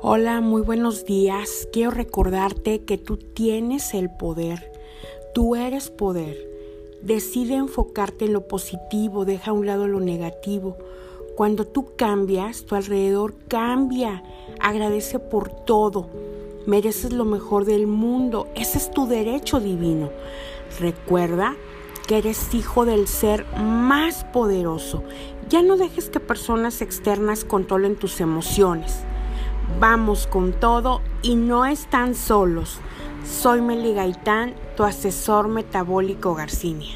Hola, muy buenos días. Quiero recordarte que tú tienes el poder. Tú eres poder. Decide enfocarte en lo positivo, deja a un lado lo negativo. Cuando tú cambias, tu alrededor cambia. Agradece por todo. Mereces lo mejor del mundo. Ese es tu derecho divino. Recuerda que eres hijo del ser más poderoso. Ya no dejes que personas externas controlen tus emociones. Vamos con todo y no están solos. Soy Meli Gaitán, tu asesor metabólico Garcinia.